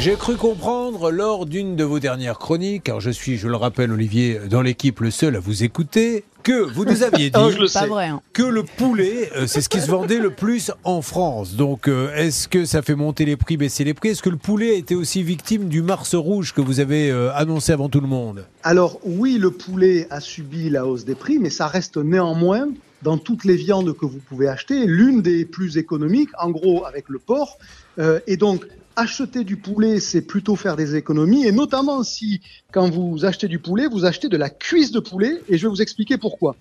J'ai cru comprendre lors d'une de vos dernières chroniques, car je suis, je le rappelle Olivier, dans l'équipe le seul à vous écouter, que vous nous aviez dit Oh, je le Pas sais. vrai. hein. que le poulet, euh, c'est ce qui se vendait le plus en France. Donc, euh, est-ce que ça fait monter les prix, baisser les prix? Est-ce que le poulet a été aussi victime du Mars rouge que vous avez euh, annoncé avant tout le monde? Alors oui, le poulet a subi la hausse des prix, mais ça reste néanmoins dans toutes les viandes que vous pouvez acheter, l'une des plus économiques, en gros avec le porc. Euh, et donc, acheter du poulet, c'est plutôt faire des économies, et notamment si, quand vous achetez du poulet, vous achetez de la cuisse de poulet, et je vais vous expliquer pourquoi.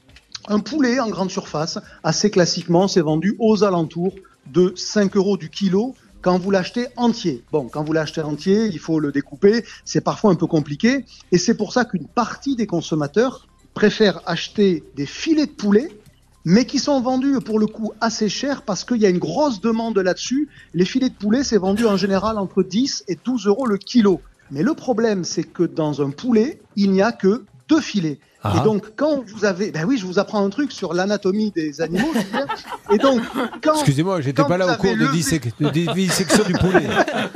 Un poulet en grande surface, assez classiquement, c'est vendu aux alentours de 5 euros du kilo quand vous l'achetez entier. Bon, quand vous l'achetez entier, il faut le découper, c'est parfois un peu compliqué, et c'est pour ça qu'une partie des consommateurs préfèrent acheter des filets de poulet, mais qui sont vendus pour le coup assez cher parce qu'il y a une grosse demande là-dessus. Les filets de poulet, c'est vendu en général entre 10 et 12 euros le kilo. Mais le problème, c'est que dans un poulet, il n'y a que deux filets. Ah. Et donc, quand vous avez, ben oui, je vous apprends un truc sur l'anatomie des animaux. Et donc, quand, Excusez-moi, j'étais pas là au cours de, dissec- de dissection du poulet.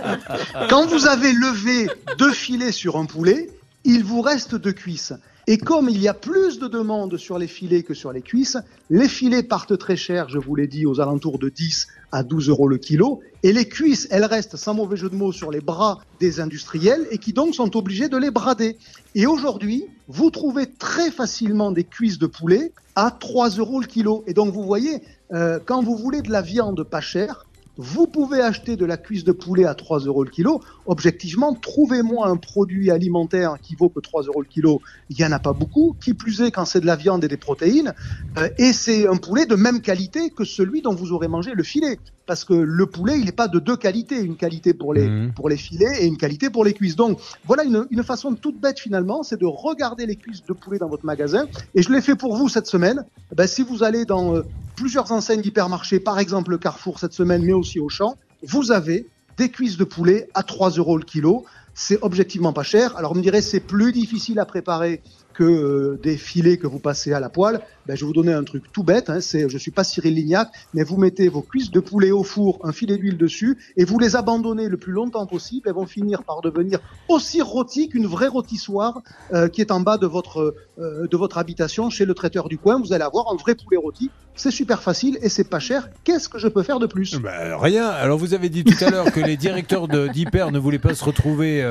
Quand vous avez levé deux filets sur un poulet, il vous reste deux cuisses. Et comme il y a plus de demandes sur les filets que sur les cuisses, les filets partent très cher, je vous l'ai dit, aux alentours de 10 à 12 euros le kilo. Et les cuisses, elles restent, sans mauvais jeu de mots, sur les bras des industriels et qui donc sont obligés de les brader. Et aujourd'hui, vous trouvez très facilement des cuisses de poulet à 3 euros le kilo. Et donc vous voyez, euh, quand vous voulez de la viande pas chère, vous pouvez acheter de la cuisse de poulet à 3 euros le kilo. Objectivement, trouvez-moi un produit alimentaire qui vaut que 3 euros le kilo. Il n'y en a pas beaucoup. Qui plus est quand c'est de la viande et des protéines. Euh, et c'est un poulet de même qualité que celui dont vous aurez mangé le filet. Parce que le poulet, il n'est pas de deux qualités. Une qualité pour les, Mhm. pour les filets et une qualité pour les cuisses. Donc, voilà une, une façon toute bête finalement, c'est de regarder les cuisses de poulet dans votre magasin. Et je l'ai fait pour vous cette semaine. Eh Ben, si vous allez dans euh, plusieurs enseignes d'hypermarché, par exemple le Carrefour cette semaine, mais aussi au champ, vous avez des cuisses de poulet à 3 euros le kilo. C'est objectivement pas cher. Alors, on me dirait, c'est plus difficile à préparer que euh, des filets que vous passez à la poêle. Ben, je vais vous donner un truc tout bête. Hein, c'est, je suis pas Cyril Lignac, mais vous mettez vos cuisses de poulet au four, un filet d'huile dessus, et vous les abandonnez le plus longtemps possible. Elles vont finir par devenir aussi rôties qu'une vraie rôtissoire euh, qui est en bas de votre euh, de votre habitation chez le traiteur du coin. Vous allez avoir un vrai poulet rôti. C'est super facile et c'est pas cher. Qu'est-ce que je peux faire de plus? Ben, rien. Alors vous avez dit tout à l'heure que les directeurs d'Hyper ne voulaient pas se retrouver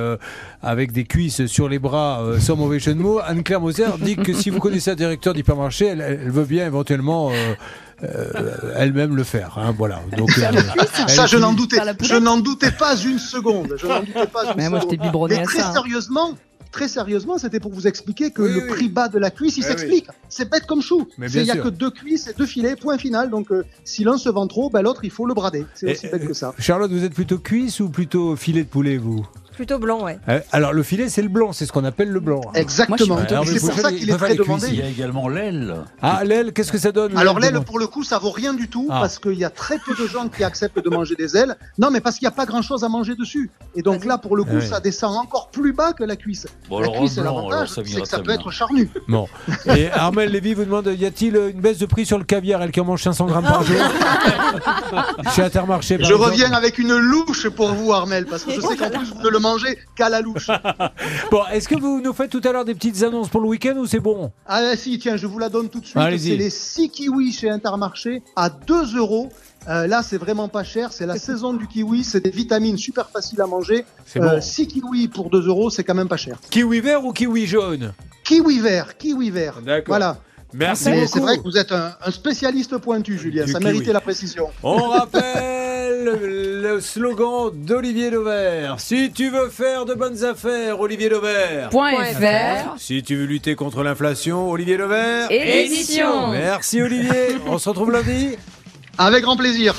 avec des cuisses sur les bras sans mauvais jeu de mots. Moser dit que si vous connaissez un directeur d'hypermarché, elle, elle veut bien éventuellement euh, euh, elle-même le faire. hein, voilà. Donc, euh, elle Ça, je n'en doutais, je n'en pas une seconde. Je n'en doutais pas une Mais moi, biberonné Mais à très ça. hein. sérieusement, très sérieusement, c'était pour vous expliquer que Oui, le oui. prix bas de la cuisse, il Eh s'explique. C'est bête comme chou. Il n'y a sûr. que deux cuisses et deux filets, point final. Donc, euh, si l'un se vend trop, ben, l'autre, il faut le brader. C'est aussi bête que ça. Charlotte, vous êtes plutôt cuisse ou plutôt filet de poulet, vous? Plutôt blanc, ouais. Euh, Alors le filet, c'est le blanc, c'est ce qu'on appelle le blanc. Exactement. plutôt- Et Alors, c'est pour ça qu'il il est faut très Il y demandé. a également l'aile. Ah, l'aile, qu'est-ce que ça donne Alors l'aile pour le coup, ça vaut rien du tout Ah. parce qu'il y a très peu de gens qui acceptent de manger des ailes. Non, mais parce qu'il n'y a pas grand-chose à manger dessus. Et donc là, pour le coup, oui. ça descend encore plus bas que la cuisse. Bon, la alors, cuisse, alors, l'avantage, ça c'est que ça très peut bien. être charnu. Bon. Et Armel Lévy vous demande y a-t-il une baisse de prix sur le caviar, elle qui en mange 500 grammes par jour Chez Intermarché, par Je exemple. reviens avec une louche pour vous, Armel, parce que je sais qu'en plus, vous ne le qu'à la louche. Bon, est-ce que vous nous faites tout à l'heure des petites annonces pour le week-end ou c'est bon Ah si, tiens, je vous la donne tout de suite. C'est les 6 kiwis chez Intermarché à 2 euros. Euh, là, c'est vraiment pas cher. C'est la saison du kiwi. C'est des vitamines super faciles à manger. Bon. Euh, 6 kiwis pour 2 euros, c'est quand même pas cher. Kiwi vert ou kiwi jaune Kiwi vert, kiwi vert. D'accord. Voilà. Merci c'est vrai que vous êtes un, un spécialiste pointu, Julien. Du Ça kiwi. méritait la précision. On rappelle le slogan d'Olivier Dauvert. Si tu veux faire de bonnes affaires, Olivier Dauvert. Point Point FR. Si tu veux lutter contre l'inflation, Olivier Dauvert. Édition. Merci Olivier. On se retrouve lundi. Avec grand plaisir.